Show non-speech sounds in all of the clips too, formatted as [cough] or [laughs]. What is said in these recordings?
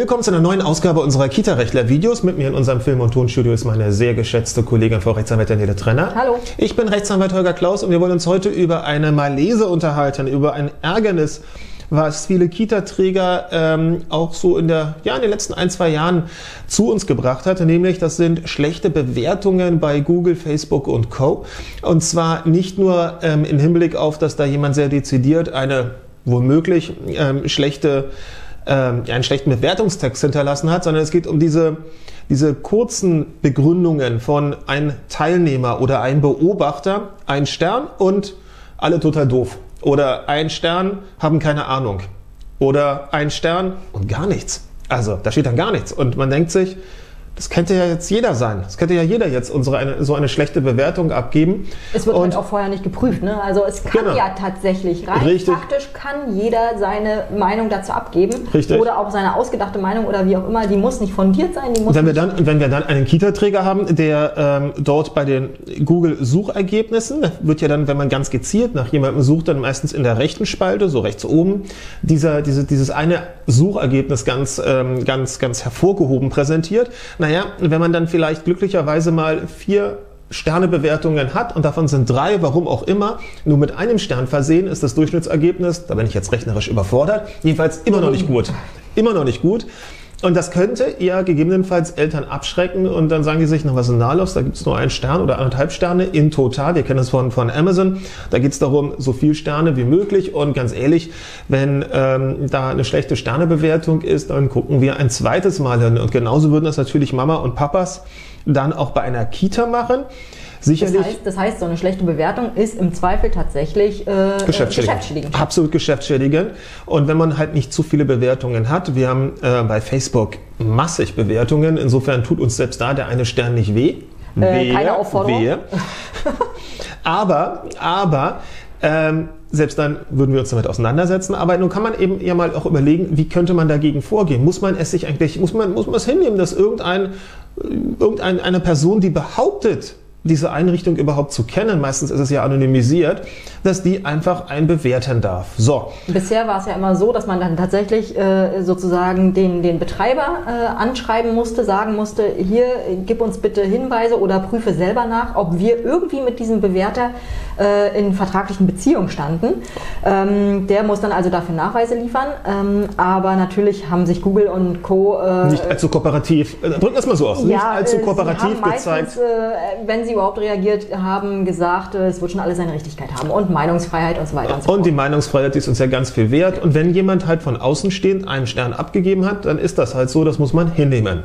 Willkommen zu einer neuen Ausgabe unserer Kita-Rechtler-Videos. Mit mir in unserem Film- und Tonstudio ist meine sehr geschätzte Kollegin Frau Rechtsanwältin Nele Trenner. Hallo. Ich bin Rechtsanwalt Holger Klaus und wir wollen uns heute über eine Malese unterhalten, über ein Ärgernis, was viele Kita-Träger ähm, auch so in, der, ja, in den letzten ein, zwei Jahren zu uns gebracht hat. Nämlich, das sind schlechte Bewertungen bei Google, Facebook und Co. Und zwar nicht nur ähm, im Hinblick auf, dass da jemand sehr dezidiert eine womöglich ähm, schlechte ähm, einen schlechten Bewertungstext hinterlassen hat, sondern es geht um diese, diese kurzen Begründungen von ein Teilnehmer oder ein Beobachter, ein Stern und alle total doof. Oder ein Stern haben keine Ahnung. Oder ein Stern und gar nichts. Also da steht dann gar nichts. Und man denkt sich, das könnte ja jetzt jeder sein. Das könnte ja jeder jetzt unsere eine, so eine schlechte Bewertung abgeben. Es wird und halt auch vorher nicht geprüft. Ne? Also es kann Genau. ja tatsächlich rein Richtig. faktisch kann jeder seine Meinung dazu abgeben. Richtig. Oder auch seine ausgedachte Meinung oder wie auch immer. Die muss nicht fundiert sein. Die muss wenn wir dann, wenn wir dann einen Kita-Träger haben, der ähm, dort bei den Google-Suchergebnissen, wird ja dann, wenn man ganz gezielt nach jemandem sucht, dann meistens in der rechten Spalte, so rechts oben, dieser, diese, dieses eine Suchergebnis ganz, ähm, ganz, ganz hervorgehoben präsentiert. Naja, wenn man dann vielleicht glücklicherweise mal vier Sternebewertungen hat und davon sind drei, warum auch immer, nur mit einem Stern versehen, ist das Durchschnittsergebnis, da bin ich jetzt rechnerisch überfordert, jedenfalls immer noch nicht gut. Immer noch nicht gut. Und das könnte ja gegebenenfalls Eltern abschrecken und dann sagen die sich, na was ist denn da los? Da gibt es nur einen Stern oder anderthalb Sterne in total. Wir kennen das von, von Amazon. Da geht es darum, so viel Sterne wie möglich. Und ganz ehrlich, wenn ähm, da eine schlechte Sternebewertung ist, dann gucken wir ein zweites Mal hin. Und genauso würden das natürlich Mama und Papas dann auch bei einer Kita machen. Das Sicherlich heißt, das heißt, so eine schlechte Bewertung ist im Zweifel tatsächlich äh, äh, Geschäftsschädigend. geschäftsschädigend. Absolut geschäftsschädigend. Und wenn man halt nicht zu viele Bewertungen hat, wir haben äh, bei Facebook massig Bewertungen, insofern tut uns selbst da der eine Stern nicht weh. Äh, keine Aufforderung. Wehe. [laughs] aber, aber, ähm, selbst dann würden wir uns damit auseinandersetzen. Aber nun kann man eben ja mal auch überlegen, wie könnte man dagegen vorgehen? Muss man es sich eigentlich, muss man, muss man es hinnehmen, dass irgendein, irgendeine eine Person, die behauptet, diese Einrichtung überhaupt zu kennen, meistens ist es ja anonymisiert, dass die einfach einen bewerten darf. So, Bisher war es ja immer so, dass man dann tatsächlich äh, sozusagen den, den Betreiber äh, anschreiben musste, sagen musste, hier gib uns bitte Hinweise oder prüfe selber nach, ob wir irgendwie mit diesem Bewerter äh, in vertraglichen Beziehungen standen. Ähm, der muss dann also dafür Nachweise liefern. Ähm, aber natürlich haben sich Google und Co. Äh, nicht allzu kooperativ, äh, drücken wir es mal so aus, nicht allzu äh, kooperativ gezeigt. meistens, äh, wenn sie überhaupt reagiert haben, gesagt, es wird schon alles seine Richtigkeit haben und Meinungsfreiheit und so weiter und so Und fort. die Meinungsfreiheit die ist uns ja ganz viel wert. Und wenn jemand halt von außen stehend einen Stern abgegeben hat, dann ist das halt so, das muss man hinnehmen.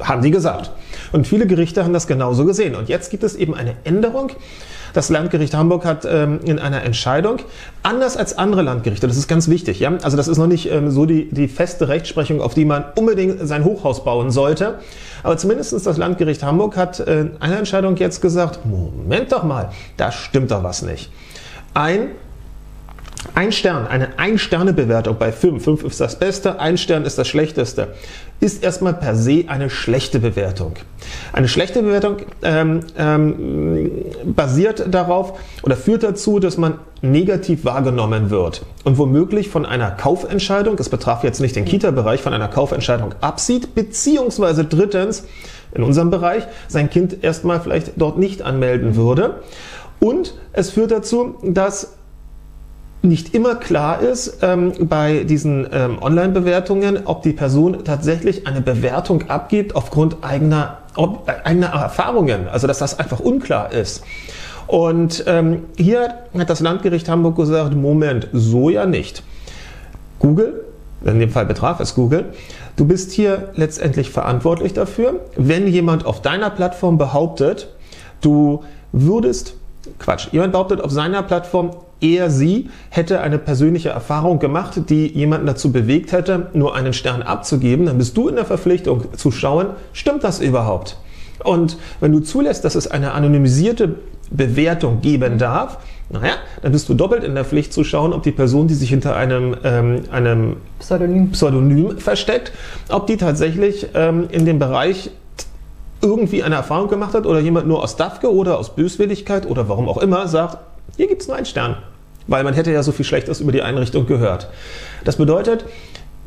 Haben die gesagt. Und viele Gerichte haben das genauso gesehen. Und jetzt gibt es eben eine Änderung. Das Landgericht Hamburg hat ähm, in einer Entscheidung, anders als andere Landgerichte, das ist ganz wichtig, ja, also das ist noch nicht ähm, so die, die feste Rechtsprechung, auf die man unbedingt sein Hochhaus bauen sollte, aber zumindest das Landgericht Hamburg hat äh, in einer Entscheidung jetzt gesagt, Moment doch mal, da stimmt doch was nicht. Ein ein Stern, eine Ein-Sterne-Bewertung bei 5, 5 ist das Beste, ein Stern ist das Schlechteste, ist erstmal per se eine schlechte Bewertung. Eine schlechte Bewertung ähm, ähm, basiert darauf oder führt dazu, dass man negativ wahrgenommen wird und womöglich von einer Kaufentscheidung, das betraf jetzt nicht den Kita-Bereich, von einer Kaufentscheidung absieht, beziehungsweise drittens in unserem Bereich sein Kind erstmal vielleicht dort nicht anmelden würde. Und es führt dazu, dass nicht immer klar ist ähm, bei diesen ähm, Online-Bewertungen, ob die Person tatsächlich eine Bewertung abgibt aufgrund eigener, ob, äh, eigener Erfahrungen, also dass das einfach unklar ist. Und ähm, hier hat das Landgericht Hamburg gesagt, Moment, so ja nicht. Google, in dem Fall betraf es Google, du bist hier letztendlich verantwortlich dafür, wenn jemand auf deiner Plattform behauptet, du würdest, Quatsch, jemand behauptet auf seiner Plattform, er, sie hätte eine persönliche Erfahrung gemacht, die jemanden dazu bewegt hätte, nur einen Stern abzugeben, dann bist du in der Verpflichtung zu schauen, stimmt das überhaupt? Und wenn du zulässt, dass es eine anonymisierte Bewertung geben darf, naja, dann bist du doppelt in der Pflicht zu schauen, ob die Person, die sich hinter einem, ähm, einem Pseudonym. Pseudonym versteckt, ob die tatsächlich ähm, in dem Bereich irgendwie eine Erfahrung gemacht hat oder jemand nur aus Dafke oder aus Böswilligkeit oder warum auch immer sagt, hier gibt es nur einen Stern. Weil man hätte ja so viel Schlechtes über die Einrichtung gehört. Das bedeutet,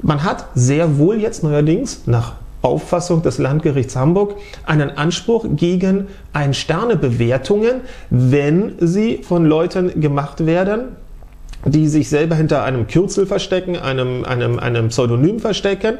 Man hat sehr wohl jetzt neuerdings nach Auffassung des Landgerichts Hamburg einen Anspruch gegen Ein-Sterne-Bewertungen, wenn sie von Leuten gemacht werden, die sich selber hinter einem Kürzel verstecken, einem, einem, einem Pseudonym verstecken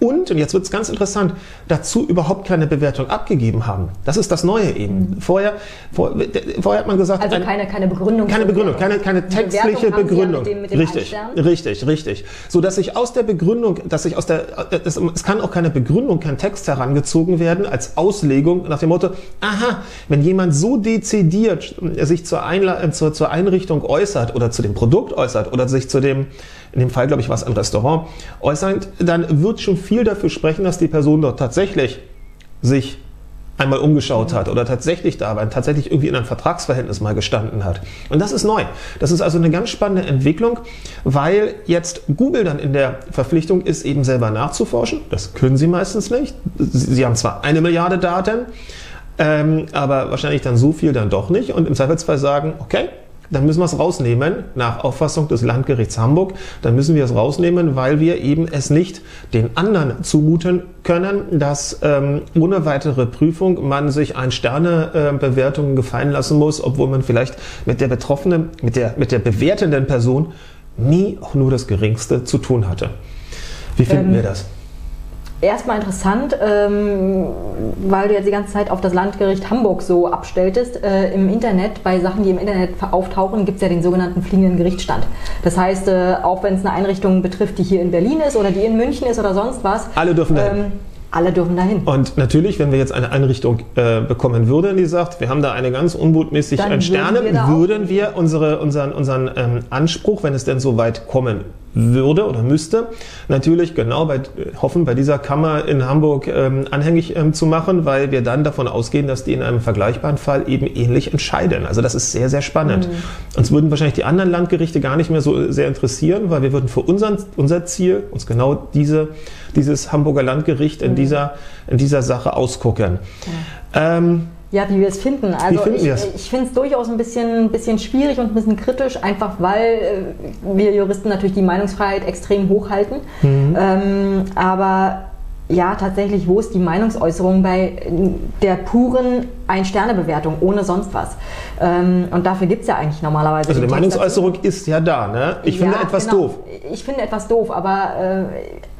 und, und jetzt wird es ganz interessant, dazu überhaupt keine Bewertung abgegeben haben. Das ist das Neue eben. Mhm. Vorher, vor, vorher hat man gesagt... Also keine, keine Begründung. Keine Begründung, keine, keine textliche Begründung. Ja mit dem, mit dem richtig, richtig, richtig. So dass sich aus der Begründung, dass sich aus der, es, es kann auch keine Begründung, kein Text herangezogen werden als Auslegung nach dem Motto, aha, wenn jemand so dezidiert sich zur, Einla zur, zur Einrichtung äußert oder zu dem Produkt, Produkt äußert oder sich zu dem, in dem Fall glaube ich war es ein Restaurant, äußert, dann wird schon viel dafür sprechen, dass die Person dort tatsächlich sich einmal umgeschaut hat oder tatsächlich da war, tatsächlich irgendwie in einem Vertragsverhältnis mal gestanden hat. Und das ist neu. Das ist also eine ganz spannende Entwicklung, weil jetzt Google dann in der Verpflichtung ist, eben selber nachzuforschen. Das können sie meistens nicht. Sie haben zwar eine Milliarde Daten, ähm, aber wahrscheinlich dann so viel dann doch nicht und im Zweifelsfall sagen, okay, dann müssen wir es rausnehmen, nach Auffassung des Landgerichts Hamburg, dann müssen wir es rausnehmen, weil wir eben es nicht den anderen zumuten können, dass ähm, ohne weitere Prüfung man sich ein Sternebewertungen äh, gefallen lassen muss, obwohl man vielleicht mit der betroffenen, mit der, mit der bewertenden Person nie auch nur das Geringste zu tun hatte. Wie finden ähm, wir das? Erstmal interessant, ähm, weil du jetzt die ganze Zeit auf das Landgericht Hamburg so abstelltest. Äh, Im Internet, bei Sachen, die im Internet auftauchen, gibt es ja den sogenannten fliegenden Gerichtsstand. Das heißt, äh, auch wenn es eine Einrichtung betrifft, die hier in Berlin ist oder die in München ist oder sonst was. Alle dürfen dahin. Ähm, alle dürfen dahin. Und natürlich, wenn wir jetzt eine Einrichtung äh, bekommen würden, die sagt, wir haben da eine ganz unbotmäßig Dann Sterne, würden wir, würden wir unsere, unseren, unseren ähm, Anspruch, wenn es denn so weit kommen würde oder müsste, natürlich genau bei, hoffen, bei dieser Kammer in Hamburg ähm, anhängig ähm, zu machen, weil wir dann davon ausgehen, dass die in einem vergleichbaren Fall eben ähnlich entscheiden. Also das ist sehr, sehr spannend. Mhm. Uns würden wahrscheinlich die anderen Landgerichte gar nicht mehr so sehr interessieren, weil wir würden für unseren, unser Ziel uns genau diese, dieses Hamburger Landgericht in, mhm. dieser, in dieser Sache ausgucken. Ja. Ähm, ja, wie wir es finden. Also ich, ich finde es durchaus ein bisschen, bisschen schwierig und ein bisschen kritisch, einfach weil äh, wir Juristen natürlich die Meinungsfreiheit extrem hochhalten. Mhm. Ähm, aber ja, tatsächlich, wo ist die Meinungsäußerung bei der puren Ein-Sterne-Bewertung, ohne sonst was? Ähm, und dafür gibt es ja eigentlich normalerweise. Also die Meinungsäußerung ist ja da, ne? Ich ja, finde etwas genau. doof. Ich finde etwas doof, aber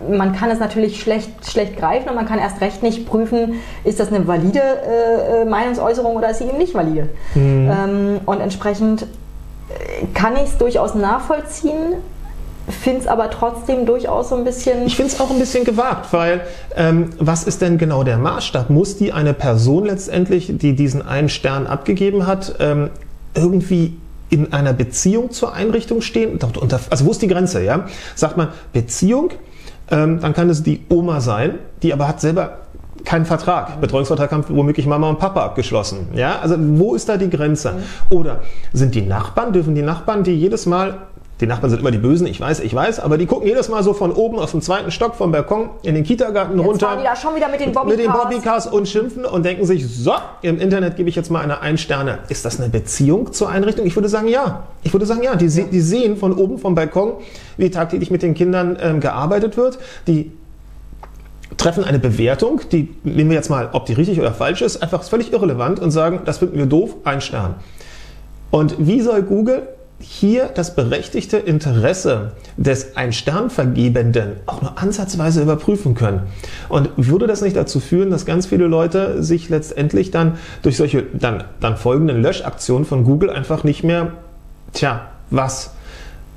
äh, man kann es natürlich schlecht, schlecht greifen und man kann erst recht nicht prüfen, ist das eine valide äh, äh Meinungsäußerung oder ist sie eben nicht valide. Mhm. Ähm, und entsprechend äh, kann ich es durchaus nachvollziehen, finde es aber trotzdem durchaus so ein bisschen. Ich finde es auch ein bisschen gewagt, weil ähm, was ist denn genau der Maßstab? Muss die eine Person letztendlich, die diesen einen Stern abgegeben hat, ähm, irgendwie in einer Beziehung zur Einrichtung stehen? Also wo ist die Grenze? Ja? Sagt man Beziehung, ähm, dann kann es die Oma sein, die aber hat selber keinen Vertrag. Betreuungsvertrag haben womöglich Mama und Papa abgeschlossen. Ja, also wo ist da die Grenze? Mhm. Oder sind die Nachbarn, dürfen die Nachbarn, die jedes Mal die Nachbarn sind immer die Bösen, ich weiß, ich weiß, aber die gucken jedes Mal so von oben aus dem zweiten Stock vom Balkon in den Kindergarten jetzt runter. Die da schon wieder mit den Bobbycars. Mit den Bobbycars und schimpfen und denken sich, so, im Internet gebe ich jetzt mal eine Ein-Sterne. Ist das eine Beziehung zur Einrichtung? Ich würde sagen, ja. Ich würde sagen, ja. Die, ja. die sehen von oben vom Balkon, wie tagtäglich mit den Kindern ähm, gearbeitet wird. Die treffen eine Bewertung, die nehmen wir jetzt mal, ob die richtig oder falsch ist, einfach völlig irrelevant und sagen, das finden wir doof, ein Stern. Und wie soll Google hier das berechtigte Interesse des Ein-Stern-Vergebenden auch nur ansatzweise überprüfen können. Und würde das nicht dazu führen, dass ganz viele Leute sich letztendlich dann durch solche dann, dann folgenden Löschaktionen von Google einfach nicht mehr, tja, was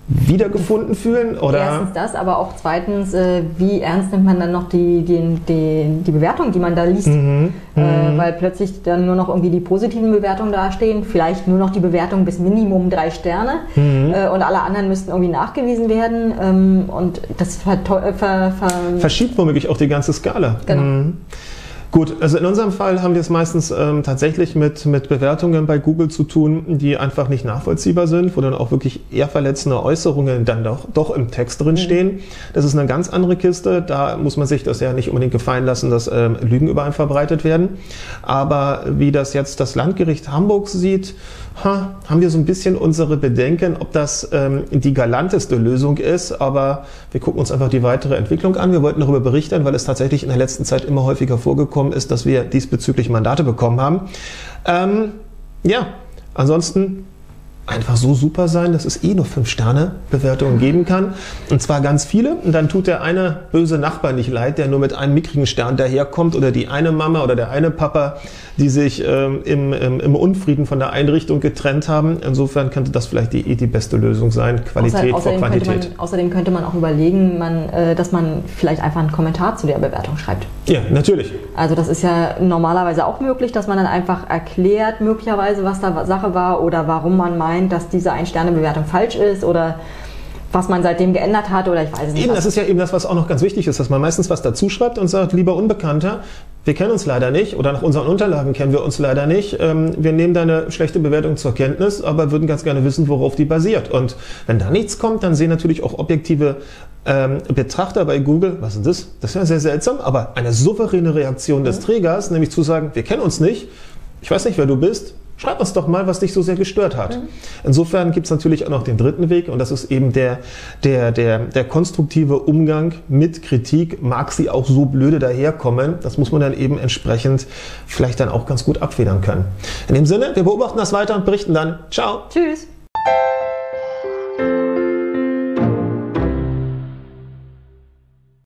wiedergefunden fühlen? Oder? Erstens das, aber auch zweitens, äh, wie ernst nimmt man dann noch die, die, die, die Bewertung, die man da liest? Mhm. Äh, mhm. weil plötzlich dann nur noch irgendwie die positiven Bewertungen dastehen, vielleicht nur noch die Bewertung bis Minimum drei Sterne mhm. äh, und alle anderen müssten irgendwie nachgewiesen werden ähm, und das ver ver ver verschiebt womöglich auch die ganze Skala. Genau. Gut, also in unserem Fall haben wir es meistens ähm, tatsächlich mit, mit Bewertungen bei Google zu tun, die einfach nicht nachvollziehbar sind, wo dann auch wirklich eher verletzende Äußerungen dann doch, doch im Text drin mhm. stehen. Mhm. Das ist eine ganz andere Kiste. Da muss man sich das ja nicht unbedingt gefallen lassen, dass ähm, Lügen über einen verbreitet werden. Aber wie das jetzt das Landgericht Hamburg sieht, ha, haben wir so ein bisschen unsere Bedenken, ob das ähm, die galanteste Lösung ist. Aber wir gucken uns einfach die weitere Entwicklung an. Wir wollten darüber berichten, weil es tatsächlich in der letzten Zeit immer häufiger vorgekommen ist, dass wir diesbezüglich Mandate bekommen haben. Ähm, ja, ansonsten einfach so super sein, dass es eh nur 5-Sterne-Bewertungen geben kann. Und zwar ganz viele. Und dann tut der eine böse Nachbar nicht leid, der nur mit einem mickrigen Stern daherkommt oder die eine Mama oder der eine Papa, die sich ähm, im, im, im, Unfrieden von der Einrichtung getrennt haben. Insofern könnte das vielleicht die, die beste Lösung sein. Qualität Außer, vor Quantität. Könnte man, außerdem könnte man auch überlegen, man, äh, dass man vielleicht einfach einen Kommentar zu der Bewertung schreibt. Ja, natürlich. Also das ist ja normalerweise auch möglich, dass man dann einfach erklärt, möglicherweise, was da Sache war oder warum man meint, meint, dass diese Ein-Sterne-Bewertung falsch ist oder was man seitdem geändert hat oder ich weiß nicht. Eben, das ist ja eben das, was auch noch ganz wichtig ist, dass man meistens was dazu schreibt und sagt, lieber Unbekannter, wir kennen uns leider nicht oder nach unseren Unterlagen kennen wir uns leider nicht. Ähm, wir nehmen deine schlechte Bewertung zur Kenntnis, aber würden ganz gerne wissen, worauf die basiert. Und wenn da nichts kommt, dann sehen natürlich auch objektive ähm, Betrachter bei Google, was ist das? Das ist ja sehr seltsam, aber eine souveräne Reaktion des Trägers, nämlich zu sagen, wir kennen uns nicht, ich weiß nicht, wer du bist, Schreib uns doch mal, was dich so sehr gestört hat. Mhm. Insofern gibt es natürlich auch noch den dritten Weg und das ist eben der, der, der, der konstruktive Umgang mit Kritik. Mag sie auch so blöde daherkommen, das muss man dann eben entsprechend vielleicht dann auch ganz gut abfedern können. In dem Sinne, wir beobachten das weiter und berichten dann. Ciao. Tschüss.